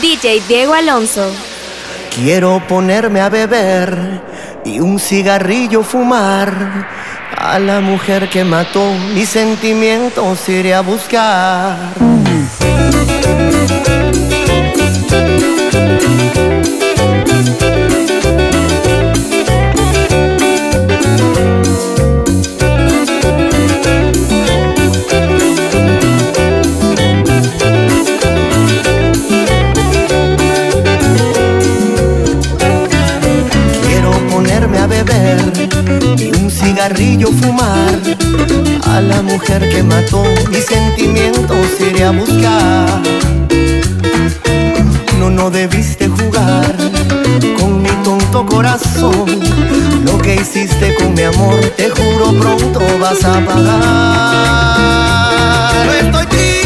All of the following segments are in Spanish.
DJ Diego Alonso. Quiero ponerme a beber y un cigarrillo fumar. A la mujer que mató mis sentimientos iré a buscar. Cigarrillo fumar. A la mujer que mató mis sentimientos iré a buscar. No no debiste jugar con mi tonto corazón. Lo que hiciste con mi amor te juro pronto vas a pagar. Estoy todo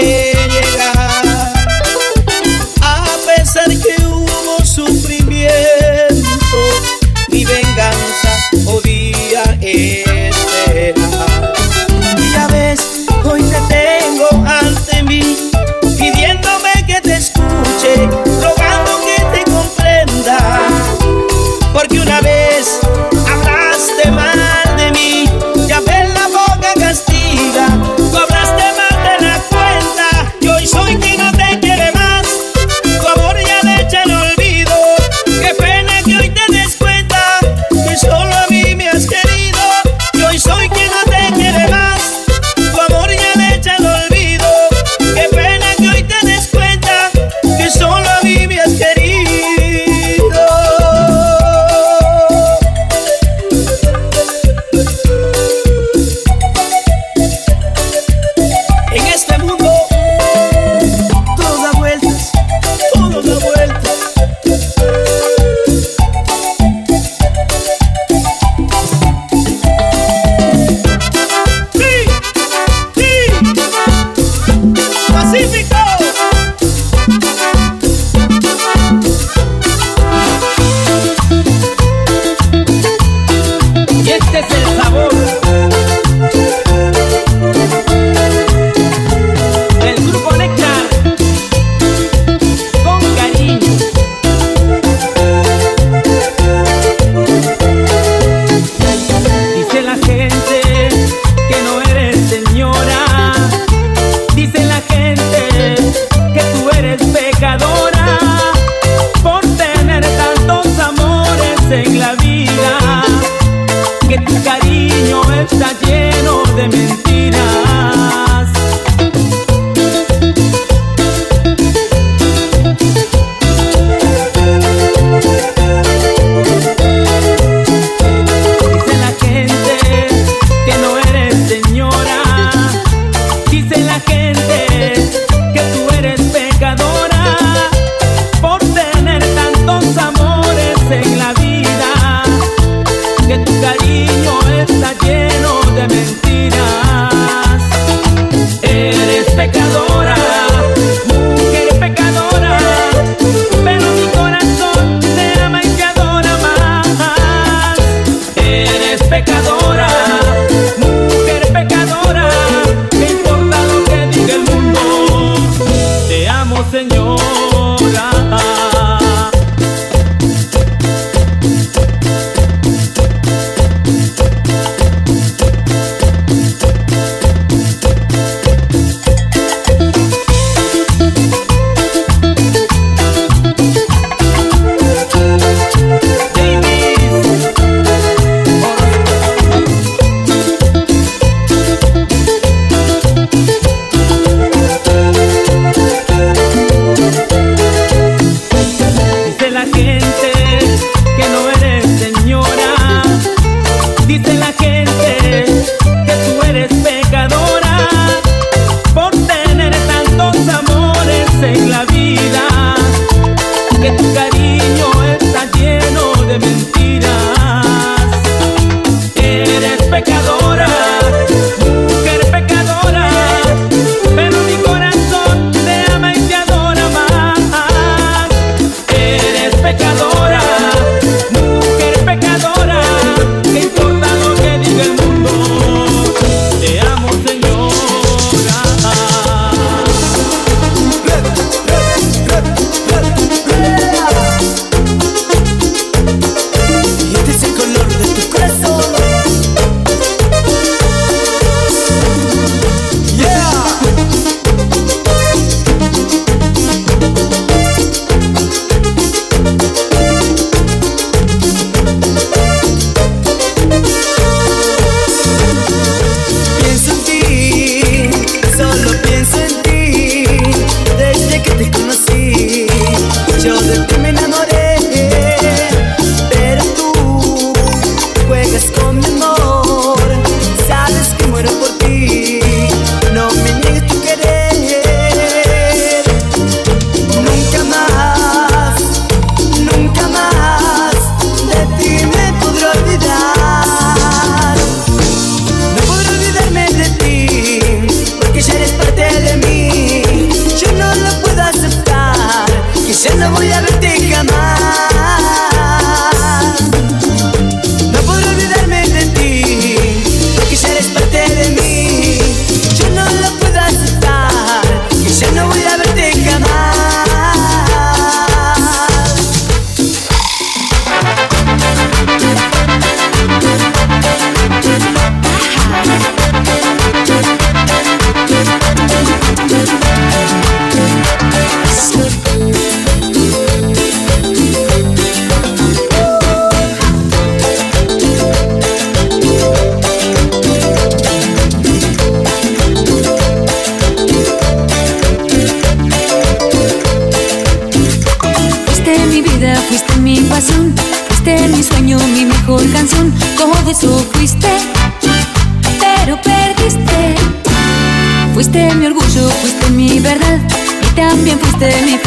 yeah.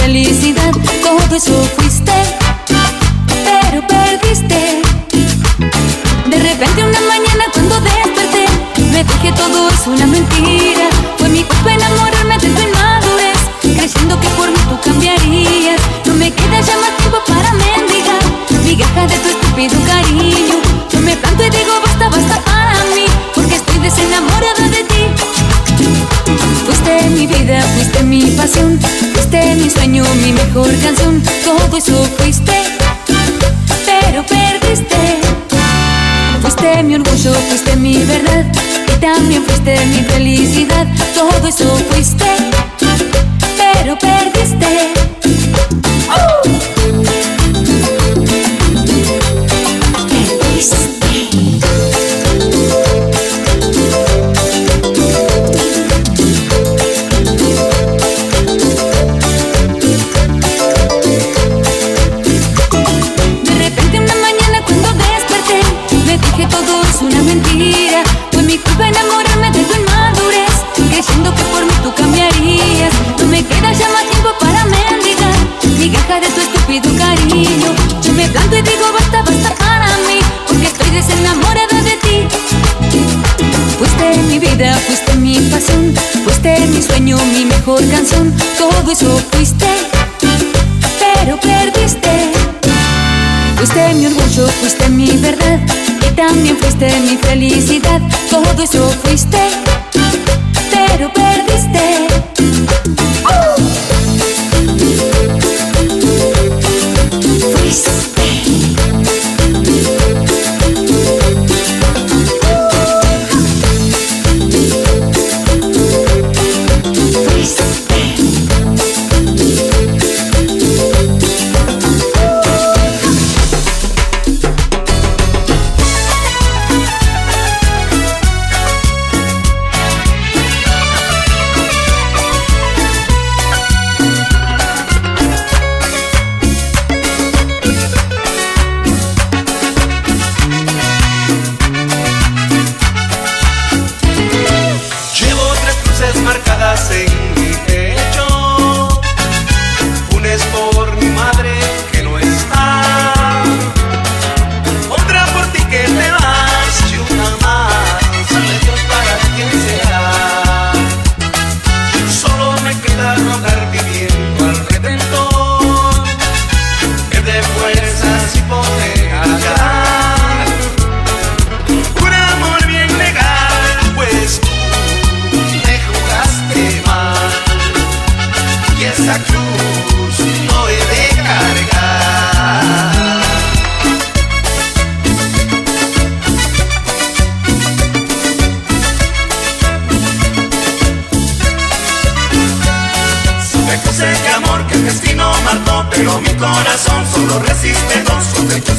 Eso fuiste mi sueño, mi mejor canción. Todo eso fuiste, pero perdiste. Fuiste mi orgullo, fuiste mi verdad y también fuiste mi felicidad. Todo eso fuiste, pero perdiste.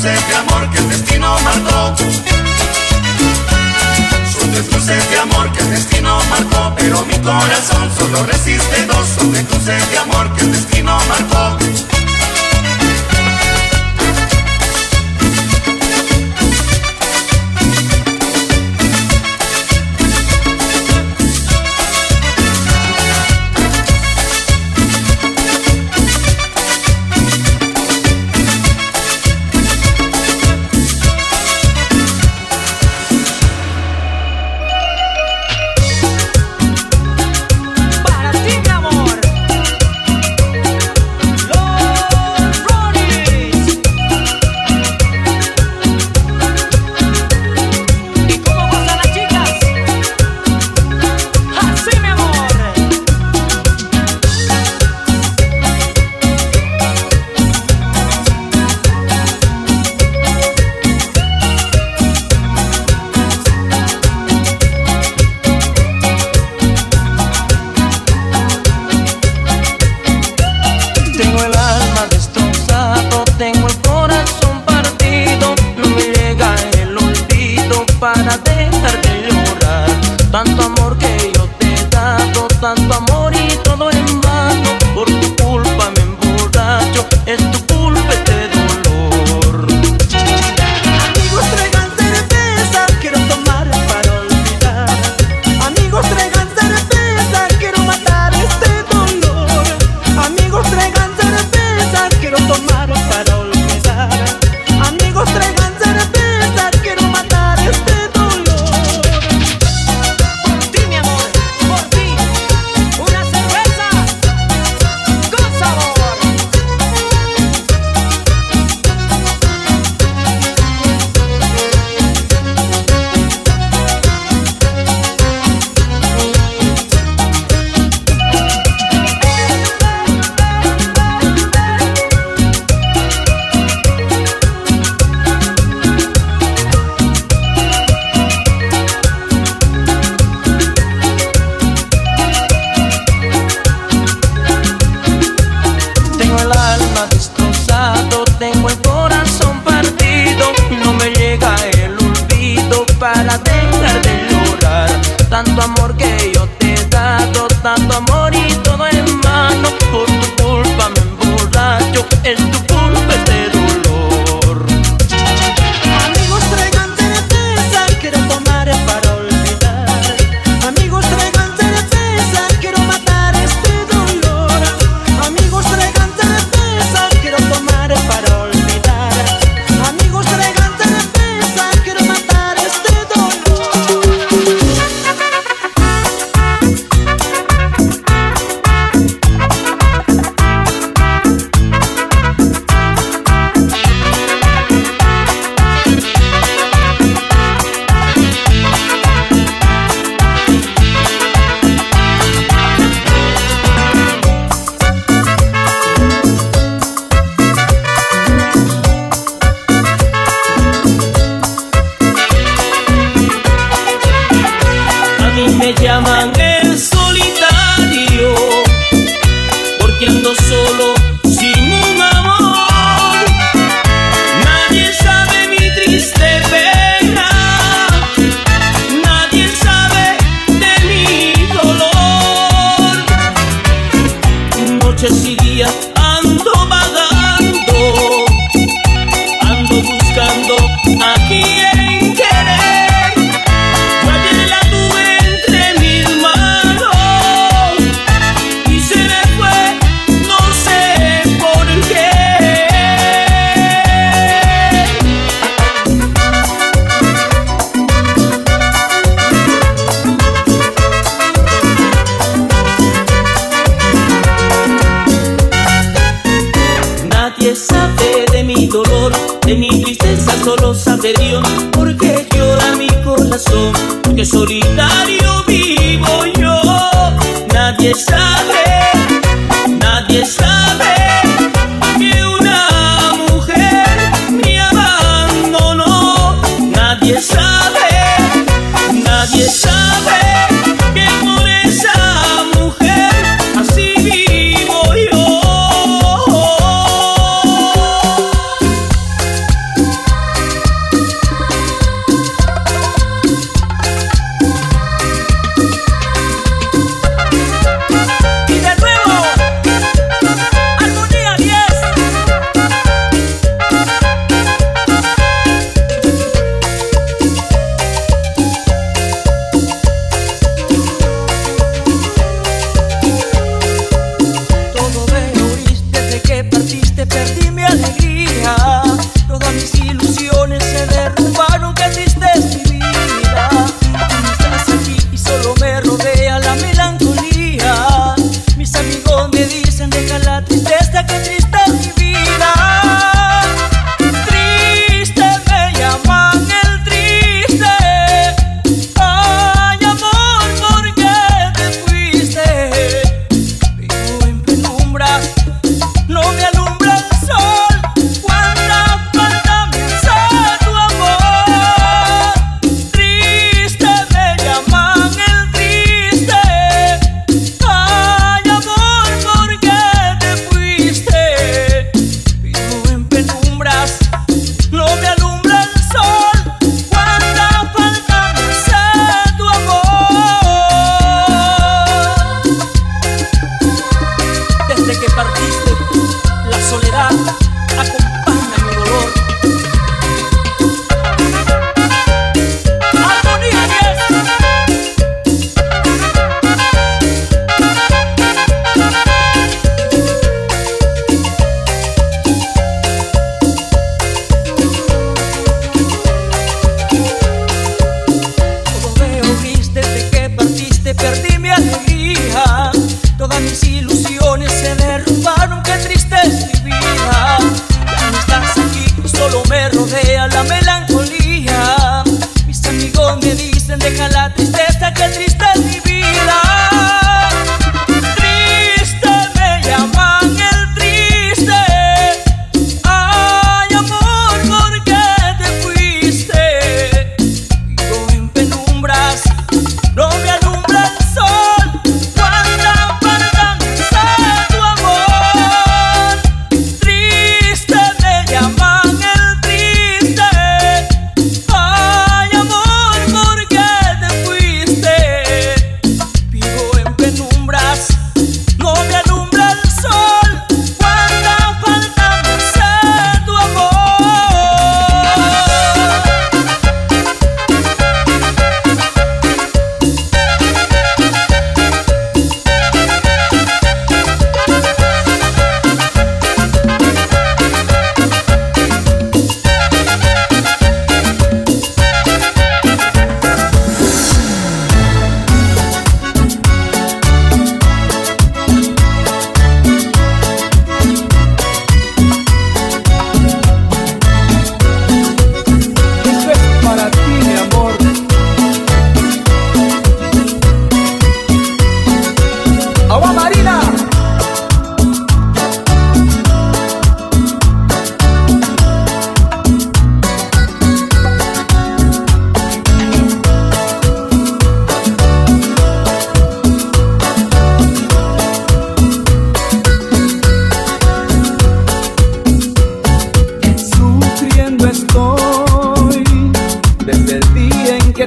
de amor que el destino marcó. Son desluces de amor que el destino marcó, pero mi corazón solo resiste dos. Son desluces de amor que el destino marcó.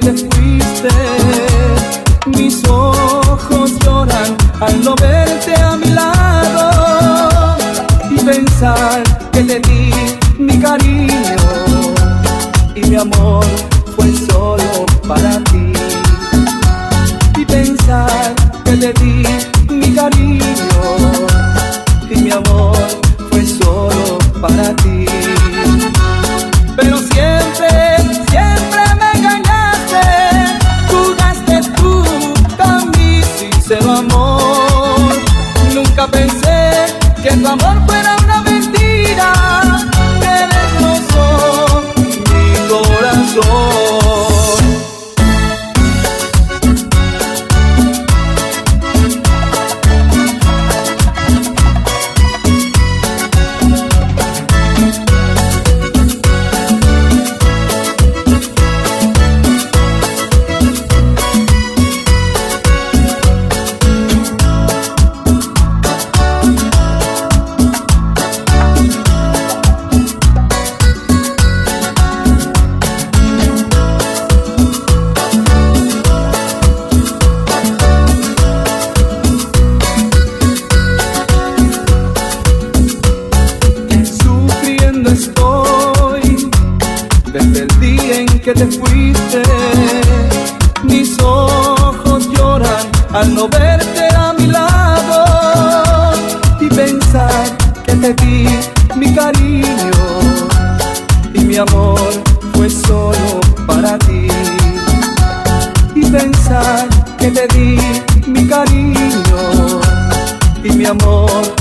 get te di mi cariño y mi amor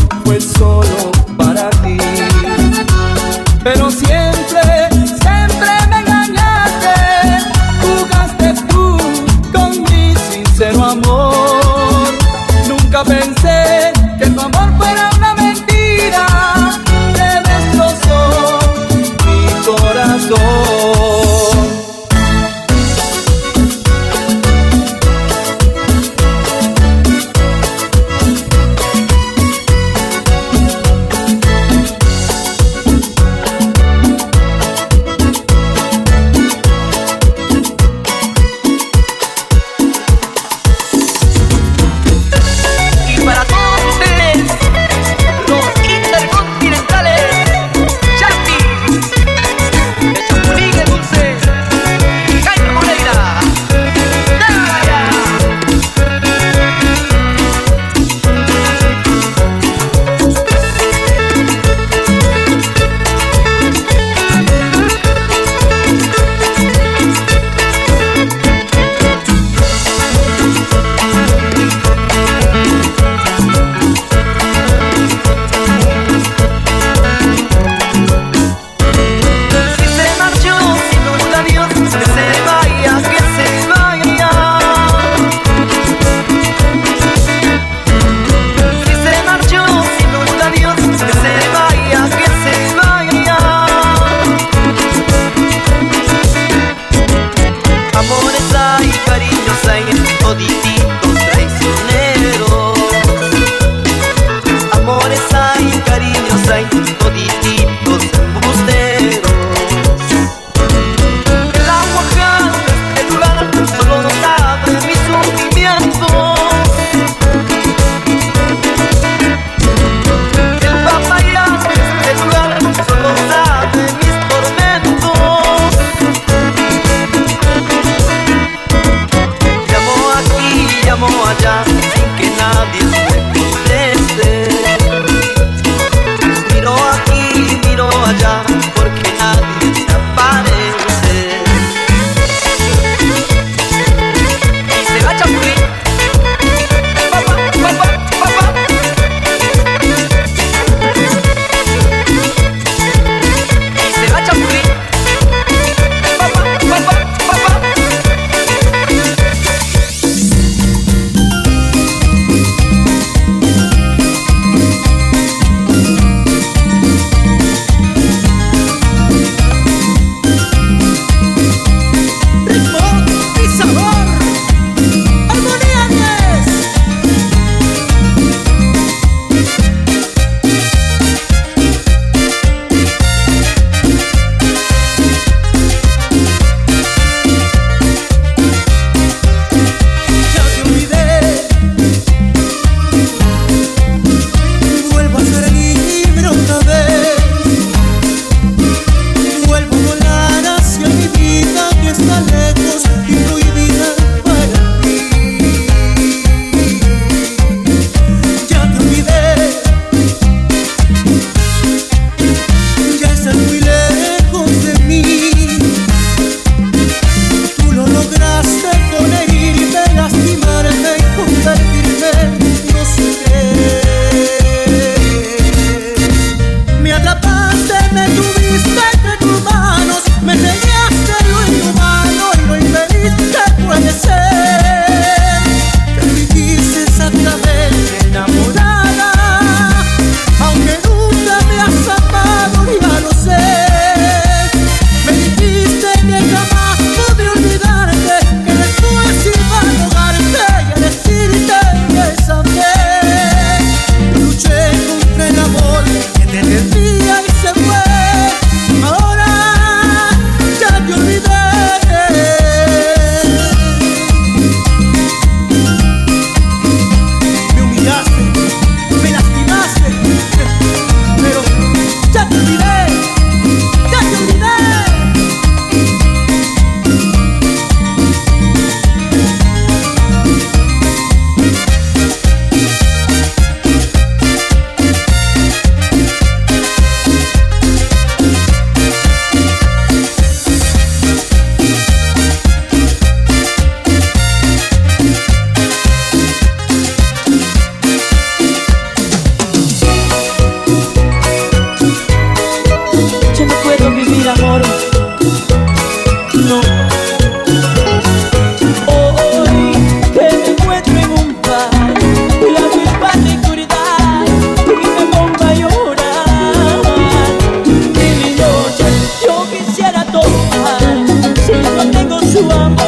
sua mão.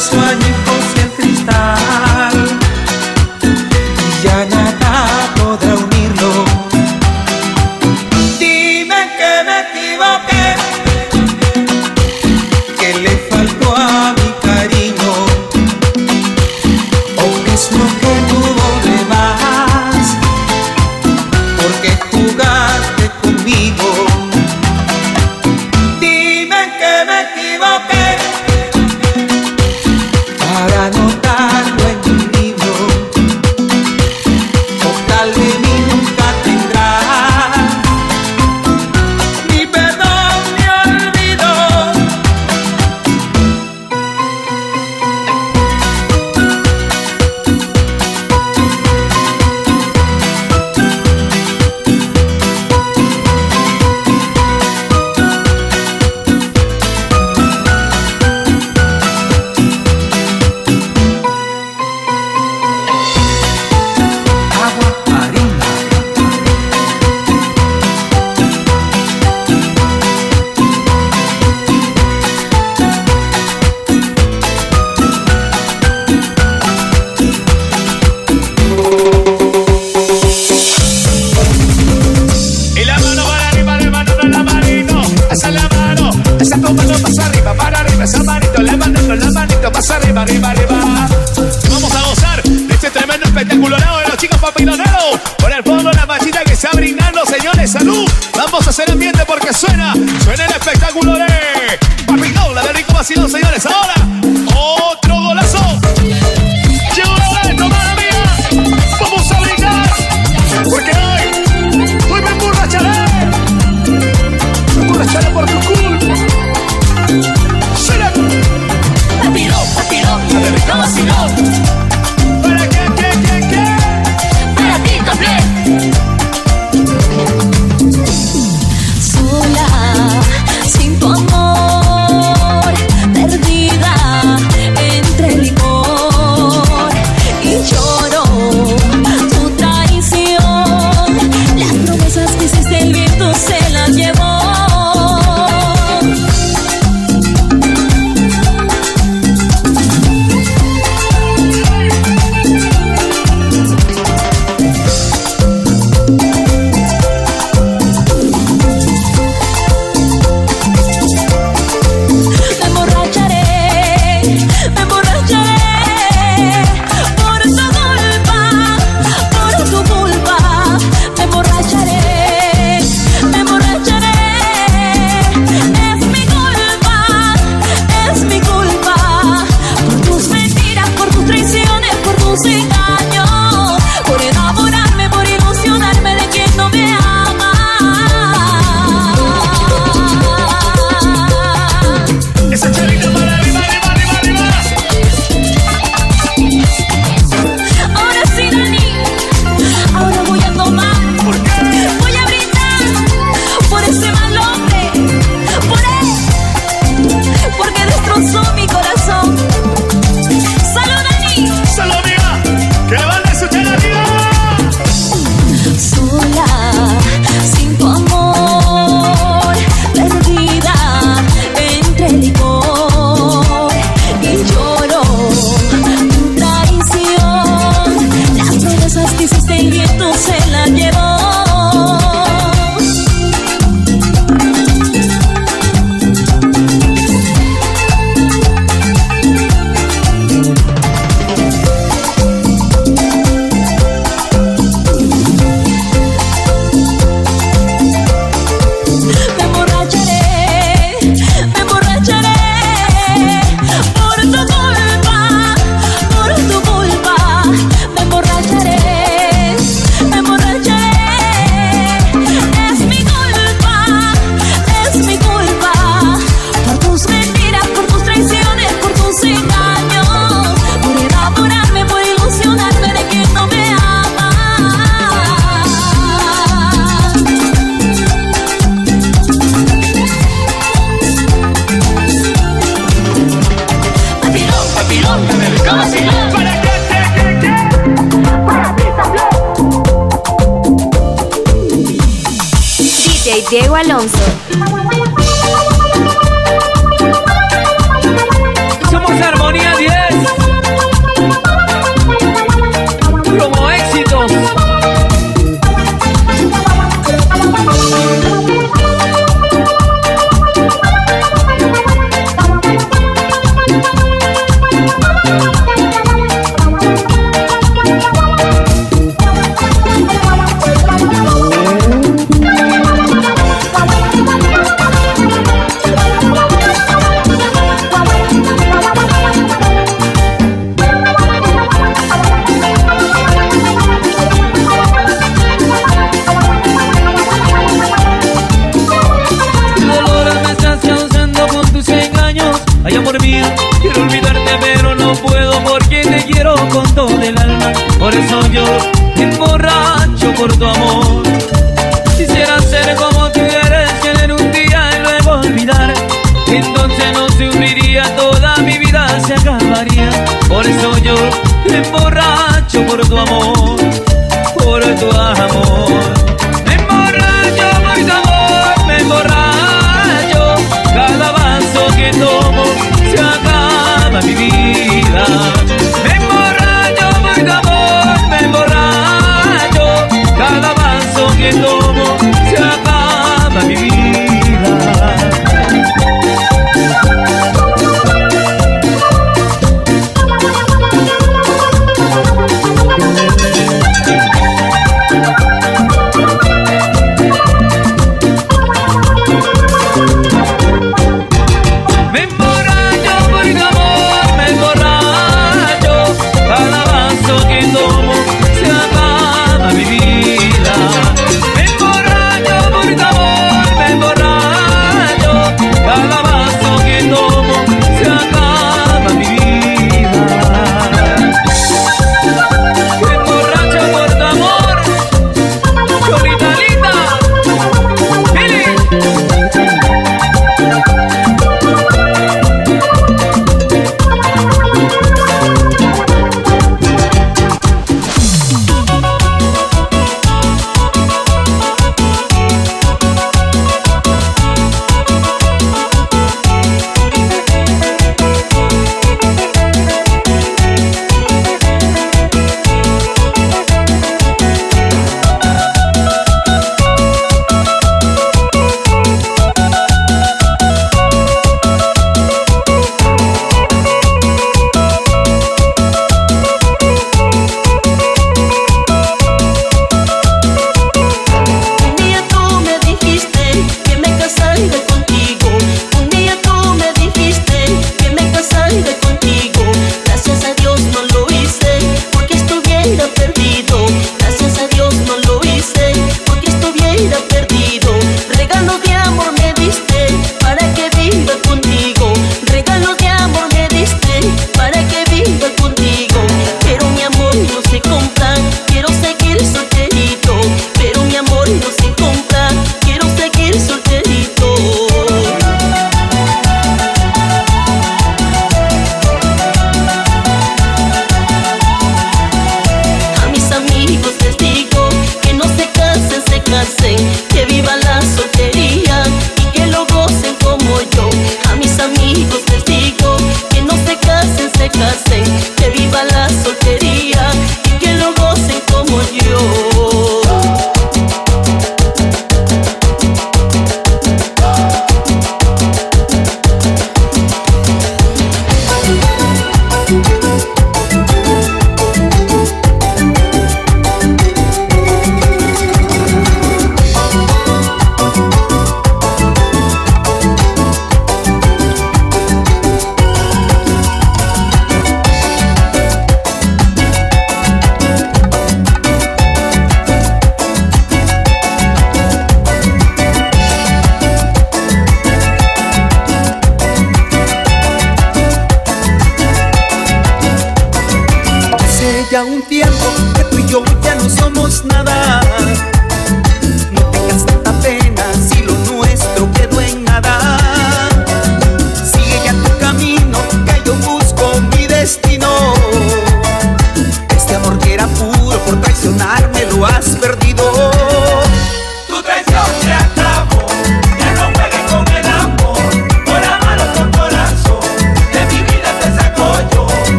Свадеб me emborracho por tu amor. Que tomo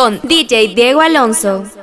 con DJ Diego Alonso.